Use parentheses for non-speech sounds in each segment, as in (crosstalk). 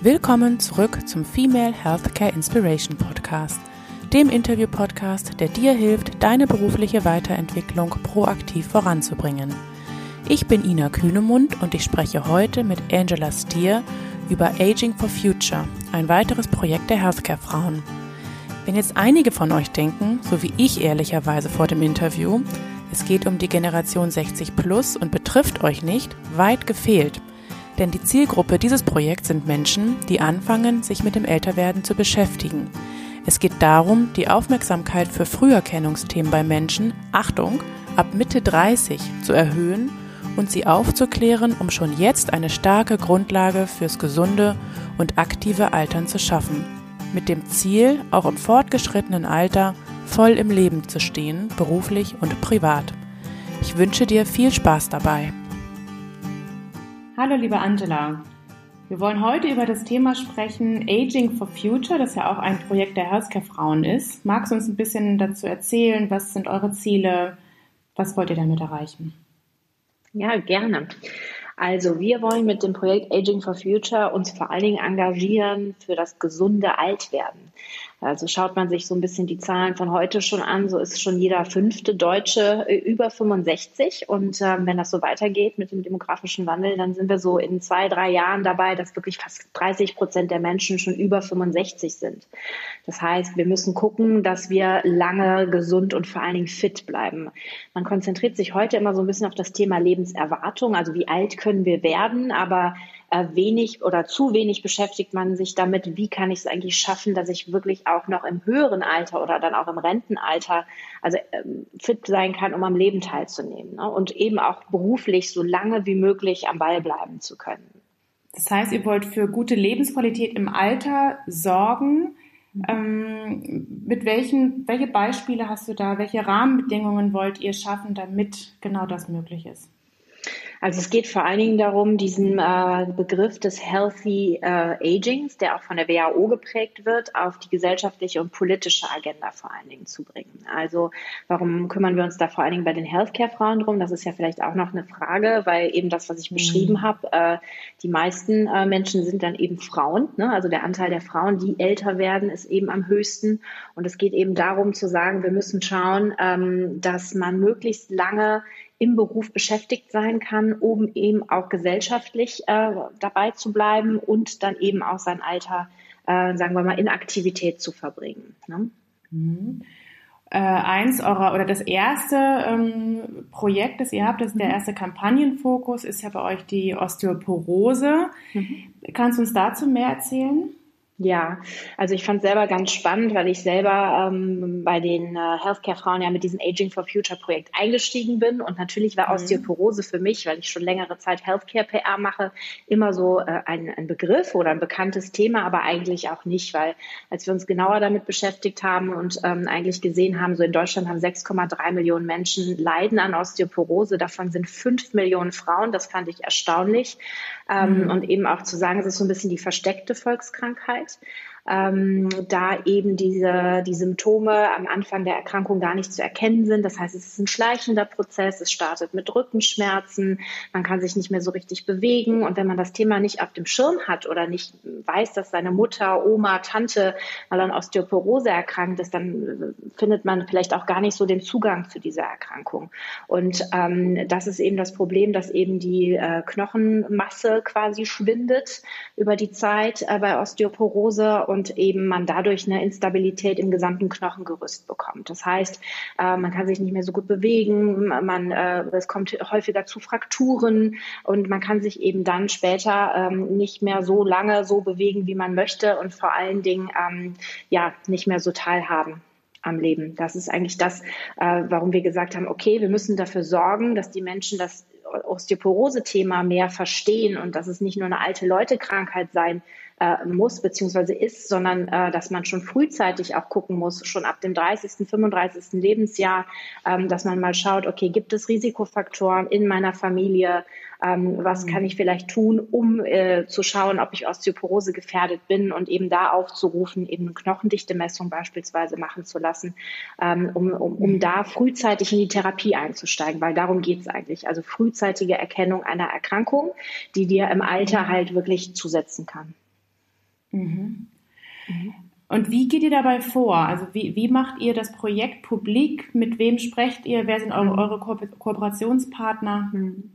Willkommen zurück zum Female Healthcare Inspiration Podcast, dem Interview-Podcast, der dir hilft, deine berufliche Weiterentwicklung proaktiv voranzubringen. Ich bin Ina Kühnemund und ich spreche heute mit Angela Stier über Aging for Future, ein weiteres Projekt der Healthcare-Frauen. Wenn jetzt einige von euch denken, so wie ich ehrlicherweise vor dem Interview, es geht um die Generation 60 plus und betrifft euch nicht, weit gefehlt. Denn die Zielgruppe dieses Projekts sind Menschen, die anfangen, sich mit dem Älterwerden zu beschäftigen. Es geht darum, die Aufmerksamkeit für Früherkennungsthemen bei Menschen, Achtung, ab Mitte 30 zu erhöhen und sie aufzuklären, um schon jetzt eine starke Grundlage fürs gesunde und aktive Altern zu schaffen. Mit dem Ziel, auch im fortgeschrittenen Alter voll im Leben zu stehen, beruflich und privat. Ich wünsche dir viel Spaß dabei. Hallo, liebe Angela. Wir wollen heute über das Thema sprechen, Aging for Future, das ja auch ein Projekt der Healthcare-Frauen ist. Magst du uns ein bisschen dazu erzählen? Was sind eure Ziele? Was wollt ihr damit erreichen? Ja, gerne. Also wir wollen mit dem Projekt Aging for Future uns vor allen Dingen engagieren für das gesunde Altwerden. Also schaut man sich so ein bisschen die Zahlen von heute schon an, so ist schon jeder fünfte Deutsche äh, über 65. Und ähm, wenn das so weitergeht mit dem demografischen Wandel, dann sind wir so in zwei, drei Jahren dabei, dass wirklich fast 30 Prozent der Menschen schon über 65 sind. Das heißt, wir müssen gucken, dass wir lange gesund und vor allen Dingen fit bleiben. Man konzentriert sich heute immer so ein bisschen auf das Thema Lebenserwartung, also wie alt können wir werden, aber wenig oder zu wenig beschäftigt man sich damit, wie kann ich es eigentlich schaffen, dass ich wirklich auch noch im höheren Alter oder dann auch im Rentenalter also ähm, fit sein kann, um am Leben teilzunehmen ne? und eben auch beruflich so lange wie möglich am Ball bleiben zu können. Das heißt, ihr wollt für gute Lebensqualität im Alter sorgen. Mhm. Ähm, mit welchen, welche Beispiele hast du da? Welche Rahmenbedingungen wollt ihr schaffen, damit genau das möglich ist? Also es geht vor allen Dingen darum, diesen äh, Begriff des Healthy äh, Agings, der auch von der WHO geprägt wird, auf die gesellschaftliche und politische Agenda vor allen Dingen zu bringen. Also warum kümmern wir uns da vor allen Dingen bei den Healthcare-Frauen drum? Das ist ja vielleicht auch noch eine Frage, weil eben das, was ich mhm. beschrieben habe, äh, die meisten äh, Menschen sind dann eben Frauen. Ne? Also der Anteil der Frauen, die älter werden, ist eben am höchsten. Und es geht eben darum zu sagen, wir müssen schauen, ähm, dass man möglichst lange im Beruf beschäftigt sein kann, um eben auch gesellschaftlich äh, dabei zu bleiben und dann eben auch sein Alter, äh, sagen wir mal, in Aktivität zu verbringen. Ne? Mhm. Äh, eins eurer oder das erste ähm, Projekt, das ihr habt, das ist der mhm. erste Kampagnenfokus, ist ja bei euch die Osteoporose. Mhm. Kannst du uns dazu mehr erzählen? Ja, also ich fand selber ganz spannend, weil ich selber ähm, bei den äh, Healthcare-Frauen ja mit diesem Aging for Future-Projekt eingestiegen bin. Und natürlich war mhm. Osteoporose für mich, weil ich schon längere Zeit Healthcare-PR mache, immer so äh, ein, ein Begriff oder ein bekanntes Thema, aber eigentlich auch nicht, weil als wir uns genauer damit beschäftigt haben und ähm, eigentlich gesehen haben, so in Deutschland haben 6,3 Millionen Menschen leiden an Osteoporose, davon sind 5 Millionen Frauen, das fand ich erstaunlich. Ähm, mhm. Und eben auch zu sagen, es ist so ein bisschen die versteckte Volkskrankheit products ähm, da eben diese, die Symptome am Anfang der Erkrankung gar nicht zu erkennen sind. Das heißt, es ist ein schleichender Prozess. Es startet mit Rückenschmerzen. Man kann sich nicht mehr so richtig bewegen. Und wenn man das Thema nicht auf dem Schirm hat oder nicht weiß, dass seine Mutter, Oma, Tante mal an Osteoporose erkrankt ist, dann findet man vielleicht auch gar nicht so den Zugang zu dieser Erkrankung. Und ähm, das ist eben das Problem, dass eben die äh, Knochenmasse quasi schwindet über die Zeit äh, bei Osteoporose und und eben man dadurch eine Instabilität im gesamten Knochengerüst bekommt. Das heißt, äh, man kann sich nicht mehr so gut bewegen, man, äh, es kommt häufiger zu Frakturen und man kann sich eben dann später ähm, nicht mehr so lange so bewegen, wie man möchte und vor allen Dingen ähm, ja nicht mehr so teilhaben am Leben. Das ist eigentlich das, äh, warum wir gesagt haben, okay, wir müssen dafür sorgen, dass die Menschen das Osteoporose-Thema mehr verstehen und dass es nicht nur eine alte Leute-Krankheit sein äh, muss beziehungsweise ist, sondern äh, dass man schon frühzeitig auch gucken muss, schon ab dem 30., 35. Lebensjahr, ähm, dass man mal schaut, okay, gibt es Risikofaktoren in meiner Familie? Ähm, was kann ich vielleicht tun, um äh, zu schauen, ob ich Osteoporose gefährdet bin und eben da aufzurufen, eben Knochendichte-Messung beispielsweise machen zu lassen, ähm, um, um, um da frühzeitig in die Therapie einzusteigen, weil darum geht es eigentlich. Also frühzeitige Erkennung einer Erkrankung, die dir im Alter halt wirklich zusetzen kann. Mhm. Mhm. Und wie geht ihr dabei vor? Also wie, wie macht ihr das Projekt publik? Mit wem sprecht ihr? Wer sind eure, mhm. eure Ko Kooperationspartner? Mhm.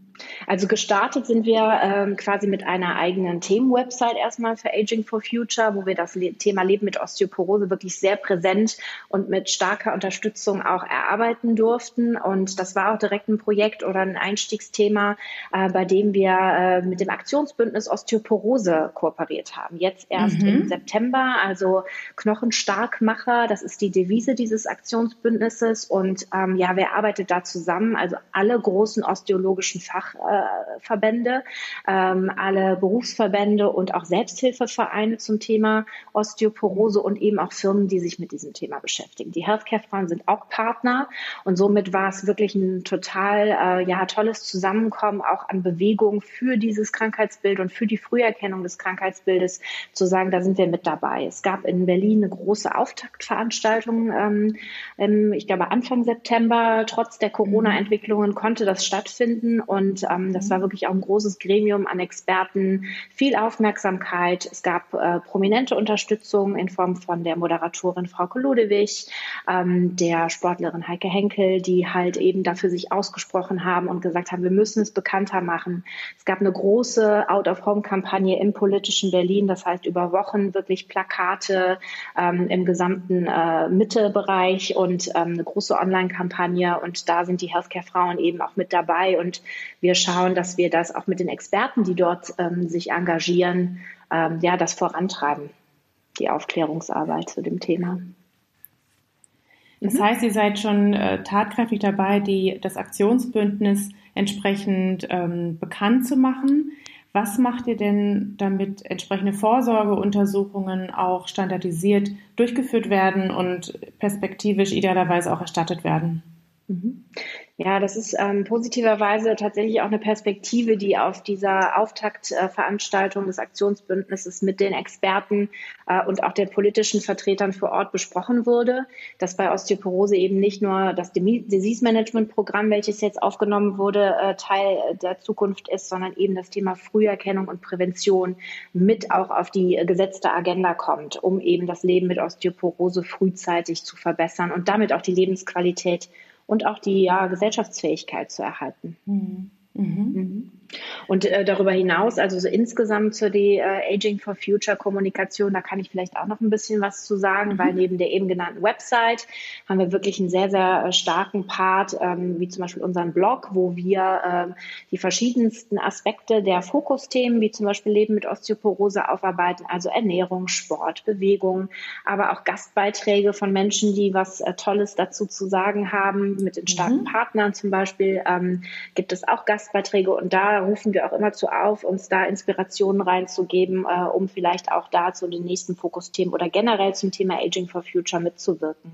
Also gestartet sind wir ähm, quasi mit einer eigenen Themenwebsite erstmal für Aging for Future, wo wir das Le Thema Leben mit Osteoporose wirklich sehr präsent und mit starker Unterstützung auch erarbeiten durften. Und das war auch direkt ein Projekt oder ein Einstiegsthema, äh, bei dem wir äh, mit dem Aktionsbündnis Osteoporose kooperiert haben. Jetzt erst mhm. im September, also Knochenstarkmacher, das ist die Devise dieses Aktionsbündnisses. Und ähm, ja, wer arbeitet da zusammen? Also alle großen osteologischen Fach Fachverbände, ähm, alle Berufsverbände und auch Selbsthilfevereine zum Thema Osteoporose und eben auch Firmen, die sich mit diesem Thema beschäftigen. Die Healthcare-Frauen sind auch Partner und somit war es wirklich ein total äh, ja, tolles Zusammenkommen auch an Bewegung für dieses Krankheitsbild und für die Früherkennung des Krankheitsbildes zu sagen, da sind wir mit dabei. Es gab in Berlin eine große Auftaktveranstaltung, ähm, ich glaube Anfang September. Trotz der Corona-Entwicklungen konnte das stattfinden und und ähm, das war wirklich auch ein großes Gremium an Experten, viel Aufmerksamkeit. Es gab äh, prominente Unterstützung in Form von der Moderatorin Frau Ludewig, ähm, der Sportlerin Heike Henkel, die halt eben dafür sich ausgesprochen haben und gesagt haben, wir müssen es bekannter machen. Es gab eine große Out-of-Home-Kampagne im politischen Berlin, das heißt über Wochen wirklich Plakate ähm, im gesamten äh, Mittebereich und ähm, eine große Online-Kampagne und da sind die Healthcare-Frauen eben auch mit dabei und wir schauen, dass wir das auch mit den Experten, die dort ähm, sich engagieren, ähm, ja, das vorantreiben, die Aufklärungsarbeit zu dem Thema. Das mhm. heißt, ihr seid schon äh, tatkräftig dabei, die, das Aktionsbündnis entsprechend ähm, bekannt zu machen. Was macht ihr denn, damit entsprechende Vorsorgeuntersuchungen auch standardisiert durchgeführt werden und perspektivisch idealerweise auch erstattet werden? Ja, das ist ähm, positiverweise tatsächlich auch eine Perspektive, die auf dieser Auftaktveranstaltung des Aktionsbündnisses mit den Experten äh, und auch den politischen Vertretern vor Ort besprochen wurde, dass bei Osteoporose eben nicht nur das Disease Management Programm, welches jetzt aufgenommen wurde, äh, Teil der Zukunft ist, sondern eben das Thema Früherkennung und Prävention mit auch auf die gesetzte Agenda kommt, um eben das Leben mit Osteoporose frühzeitig zu verbessern und damit auch die Lebensqualität und auch die ja, Gesellschaftsfähigkeit zu erhalten. Mhm. Mhm. Und äh, darüber hinaus, also so insgesamt zur die, äh, Aging for Future Kommunikation, da kann ich vielleicht auch noch ein bisschen was zu sagen, mhm. weil neben der eben genannten Website haben wir wirklich einen sehr, sehr äh, starken Part, ähm, wie zum Beispiel unseren Blog, wo wir äh, die verschiedensten Aspekte der Fokusthemen, wie zum Beispiel Leben mit Osteoporose aufarbeiten, also Ernährung, Sport, Bewegung, aber auch Gastbeiträge von Menschen, die was äh, Tolles dazu zu sagen haben. Mit den starken mhm. Partnern zum Beispiel ähm, gibt es auch Gastbeiträge und da rufen wir auch immer zu auf, uns da Inspirationen reinzugeben, äh, um vielleicht auch da zu den nächsten Fokusthemen oder generell zum Thema Aging for Future mitzuwirken.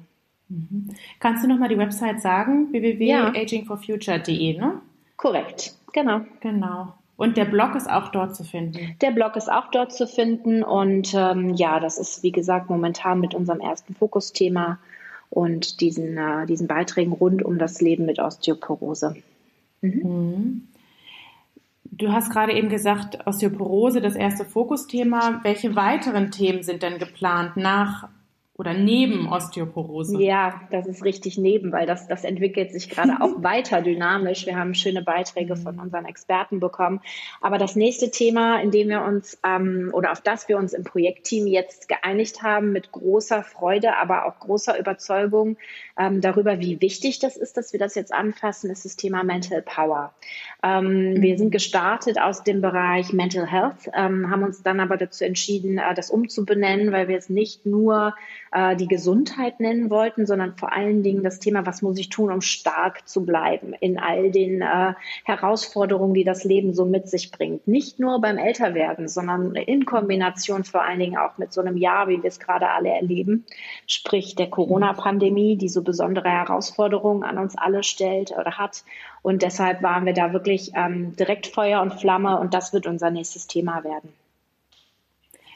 Mhm. Kannst du nochmal die Website sagen? www.agingforfuture.de, ne? Korrekt, genau. Genau. Und der Blog ist auch dort zu finden. Der Blog ist auch dort zu finden. Und ähm, ja, das ist, wie gesagt, momentan mit unserem ersten Fokusthema und diesen, äh, diesen Beiträgen rund um das Leben mit Osteoporose. Mhm. Du hast gerade eben gesagt, Osteoporose, das erste Fokusthema. Welche weiteren Themen sind denn geplant nach oder neben Osteoporose? Ja, das ist richtig neben, weil das, das entwickelt sich gerade auch (laughs) weiter dynamisch. Wir haben schöne Beiträge von unseren Experten bekommen. Aber das nächste Thema, in dem wir uns ähm, oder auf das wir uns im Projektteam jetzt geeinigt haben, mit großer Freude, aber auch großer Überzeugung ähm, darüber, wie wichtig das ist, dass wir das jetzt anfassen, ist das Thema Mental Power. Ähm, mhm. Wir sind gestartet aus dem Bereich Mental Health, ähm, haben uns dann aber dazu entschieden, äh, das umzubenennen, weil wir es nicht nur äh, die Gesundheit nennen wollten, sondern vor allen Dingen das Thema, was muss ich tun, um stark zu bleiben in all den äh, Herausforderungen, die das Leben so mit sich bringt. Nicht nur beim Älterwerden, sondern in Kombination vor allen Dingen auch mit so einem Jahr, wie wir es gerade alle erleben, sprich der Corona-Pandemie, die so besondere Herausforderungen an uns alle stellt oder hat. Und deshalb waren wir da wirklich ähm, direkt Feuer und Flamme und das wird unser nächstes Thema werden.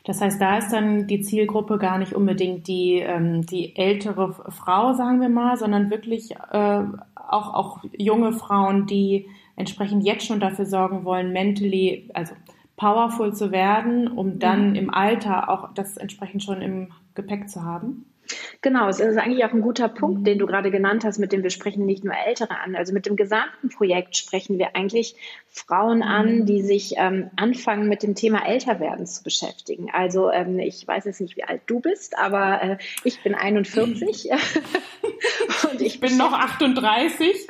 Das heißt, da ist dann die Zielgruppe gar nicht unbedingt die, ähm, die ältere Frau, sagen wir mal, sondern wirklich äh, auch, auch junge Frauen, die entsprechend jetzt schon dafür sorgen wollen, mentally, also powerful zu werden, um dann mhm. im Alter auch das entsprechend schon im Gepäck zu haben? Genau, es ist eigentlich auch ein guter Punkt, mhm. den du gerade genannt hast, mit dem wir sprechen nicht nur Ältere an. Also mit dem gesamten Projekt sprechen wir eigentlich Frauen an, mhm. die sich ähm, anfangen, mit dem Thema Älterwerden zu beschäftigen. Also ähm, ich weiß jetzt nicht, wie alt du bist, aber äh, ich bin 41 (laughs) (laughs) und ich bin noch 38.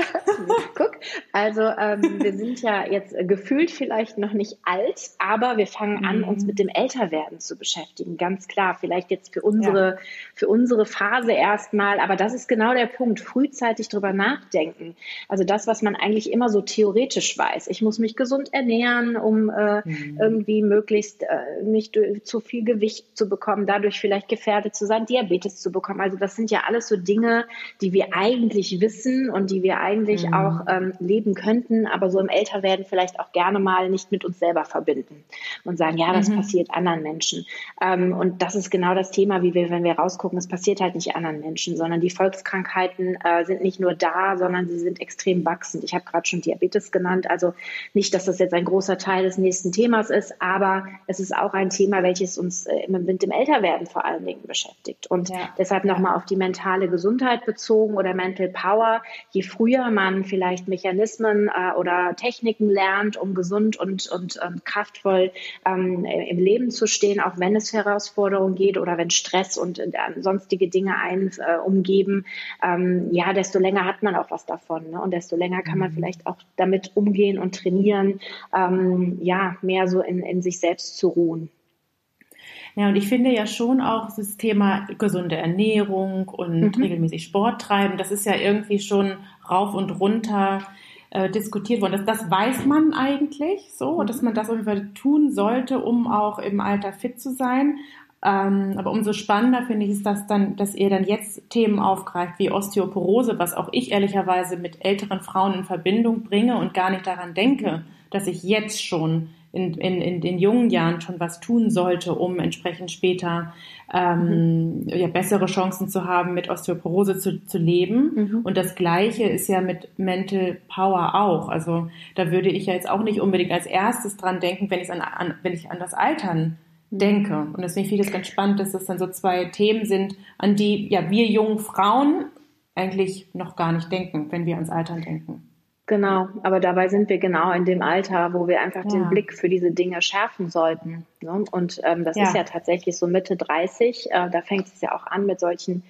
Guck, also ähm, wir sind ja jetzt gefühlt vielleicht noch nicht alt, aber wir fangen an, uns mhm. mit dem Älterwerden zu beschäftigen. Ganz klar, vielleicht jetzt für unsere, ja. für unsere Phase erstmal, aber das ist genau der Punkt, frühzeitig drüber nachdenken. Also das, was man eigentlich immer so theoretisch weiß. Ich muss muss mich gesund ernähren, um äh, mhm. irgendwie möglichst äh, nicht zu viel Gewicht zu bekommen, dadurch vielleicht gefährdet zu sein, Diabetes zu bekommen. Also das sind ja alles so Dinge, die wir eigentlich wissen und die wir eigentlich mhm. auch ähm, leben könnten, aber so im Älterwerden vielleicht auch gerne mal nicht mit uns selber verbinden und sagen, ja, das mhm. passiert anderen Menschen. Ähm, und das ist genau das Thema, wie wir, wenn wir rausgucken, es passiert halt nicht anderen Menschen, sondern die Volkskrankheiten äh, sind nicht nur da, sondern sie sind extrem wachsend. Ich habe gerade schon Diabetes genannt. Also nicht, dass das jetzt ein großer Teil des nächsten Themas ist, aber es ist auch ein Thema, welches uns äh, mit dem Älterwerden vor allen Dingen beschäftigt. Und ja. deshalb nochmal auf die mentale Gesundheit bezogen oder Mental Power. Je früher man vielleicht Mechanismen äh, oder Techniken lernt, um gesund und, und ähm, kraftvoll ähm, im Leben zu stehen, auch wenn es Herausforderungen geht oder wenn Stress und äh, sonstige Dinge einen äh, umgeben, ähm, ja, desto länger hat man auch was davon. Ne? Und desto länger kann man mhm. vielleicht auch damit umgehen und trainieren trainieren, ähm, ja, mehr so in, in sich selbst zu ruhen. Ja, und ich finde ja schon auch das Thema gesunde Ernährung und mhm. regelmäßig Sport treiben, das ist ja irgendwie schon rauf und runter äh, diskutiert worden. Das, das weiß man eigentlich so, mhm. dass man das Fall tun sollte, um auch im Alter fit zu sein. Ähm, aber umso spannender finde ich es, dass dann, dass ihr dann jetzt Themen aufgreift wie Osteoporose, was auch ich ehrlicherweise mit älteren Frauen in Verbindung bringe und gar nicht daran denke, dass ich jetzt schon in, in, in den jungen Jahren schon was tun sollte, um entsprechend später ähm, mhm. ja, bessere Chancen zu haben, mit Osteoporose zu, zu leben. Mhm. Und das Gleiche ist ja mit Mental Power auch. Also da würde ich ja jetzt auch nicht unbedingt als erstes dran denken, wenn ich an, an wenn ich an das Altern denke. Und deswegen finde ich es ganz spannend, dass das dann so zwei Themen sind, an die ja wir jungen Frauen eigentlich noch gar nicht denken, wenn wir ans Altern denken. Genau, aber dabei sind wir genau in dem Alter, wo wir einfach ja. den Blick für diese Dinge schärfen sollten. Ne? Und ähm, das ja. ist ja tatsächlich so Mitte 30. Äh, da fängt es ja auch an mit solchen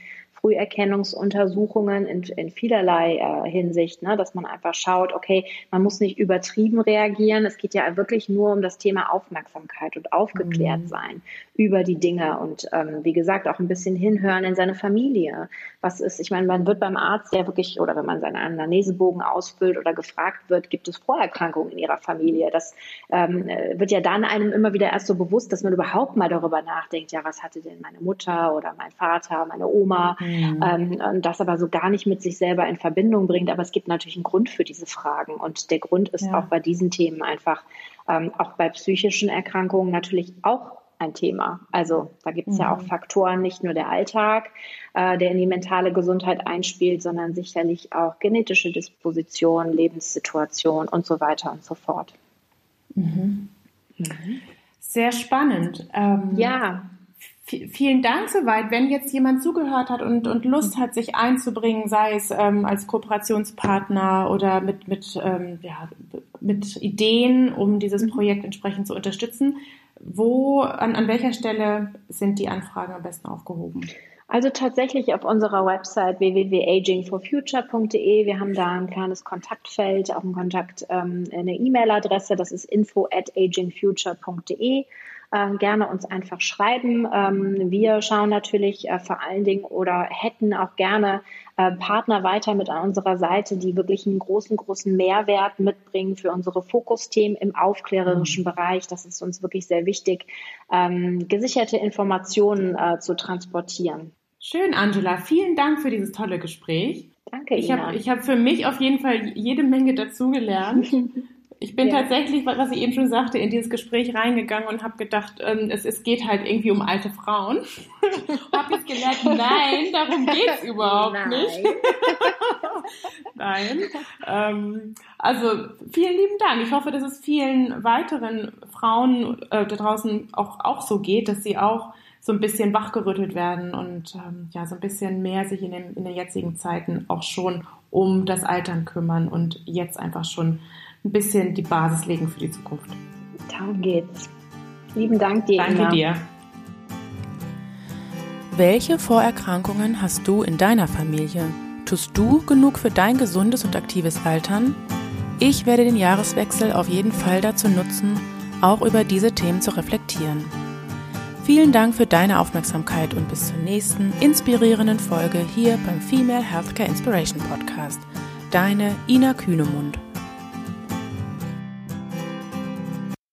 Früherkennungsuntersuchungen in, in vielerlei äh, Hinsicht, ne? dass man einfach schaut, okay, man muss nicht übertrieben reagieren. Es geht ja wirklich nur um das Thema Aufmerksamkeit und aufgeklärt mhm. sein über die Dinge und ähm, wie gesagt auch ein bisschen hinhören in seine Familie. Was ist, ich meine, man wird beim Arzt ja wirklich oder wenn man seinen Anamnesebogen ausfüllt oder gefragt wird, gibt es Vorerkrankungen in ihrer Familie? Das ähm, wird ja dann einem immer wieder erst so bewusst, dass man überhaupt mal darüber nachdenkt, ja, was hatte denn meine Mutter oder mein Vater, meine Oma? Mhm mhm. ähm, das aber so gar nicht mit sich selber in Verbindung bringt. Aber es gibt natürlich einen Grund für diese Fragen. Und der Grund ist ja. auch bei diesen Themen einfach, ähm, auch bei psychischen Erkrankungen natürlich auch ein Thema. Also da gibt es mhm. ja auch mhm. Faktoren, nicht nur der Alltag, äh, der in die mentale Gesundheit einspielt, sondern sicherlich auch genetische Disposition, Lebenssituation und so weiter und so fort. Mhm. Mhm. Sehr spannend. Ähm, ja vielen Dank soweit. Wenn jetzt jemand zugehört hat und, und Lust hat, sich einzubringen, sei es ähm, als Kooperationspartner oder mit, mit, ähm, ja, mit Ideen, um dieses mhm. Projekt entsprechend zu unterstützen, wo, an, an welcher Stelle sind die Anfragen am besten aufgehoben? Also tatsächlich auf unserer Website www.agingforfuture.de. Wir haben da ein kleines Kontaktfeld, auch ein Kontakt, ähm, eine E-Mail-Adresse, das ist info at agingfuture.de äh, gerne uns einfach schreiben. Ähm, wir schauen natürlich äh, vor allen Dingen oder hätten auch gerne äh, Partner weiter mit an unserer Seite, die wirklich einen großen, großen Mehrwert mitbringen für unsere Fokusthemen im aufklärerischen mhm. Bereich. Das ist uns wirklich sehr wichtig, ähm, gesicherte Informationen äh, zu transportieren. Schön, Angela. Vielen Dank für dieses tolle Gespräch. Danke, Ina. Ich habe ich hab für mich auf jeden Fall jede Menge dazugelernt. (laughs) Ich bin ja. tatsächlich, was ich eben schon sagte, in dieses Gespräch reingegangen und habe gedacht, ähm, es, es geht halt irgendwie um alte Frauen. (laughs) habe jetzt gelernt, nein, darum geht es (laughs) überhaupt nein. nicht. (laughs) nein. Ähm, also vielen lieben Dank. Ich hoffe, dass es vielen weiteren Frauen äh, da draußen auch, auch so geht, dass sie auch so ein bisschen wachgerüttelt werden und ähm, ja so ein bisschen mehr sich in den, in den jetzigen Zeiten auch schon um das Altern kümmern und jetzt einfach schon ein bisschen die Basis legen für die Zukunft. Darum geht's. Lieben Dank dir. Danke Ina. dir. Welche Vorerkrankungen hast du in deiner Familie? Tust du genug für dein gesundes und aktives Altern? Ich werde den Jahreswechsel auf jeden Fall dazu nutzen, auch über diese Themen zu reflektieren. Vielen Dank für deine Aufmerksamkeit und bis zur nächsten inspirierenden Folge hier beim Female Healthcare Inspiration Podcast. Deine Ina Kühnemund.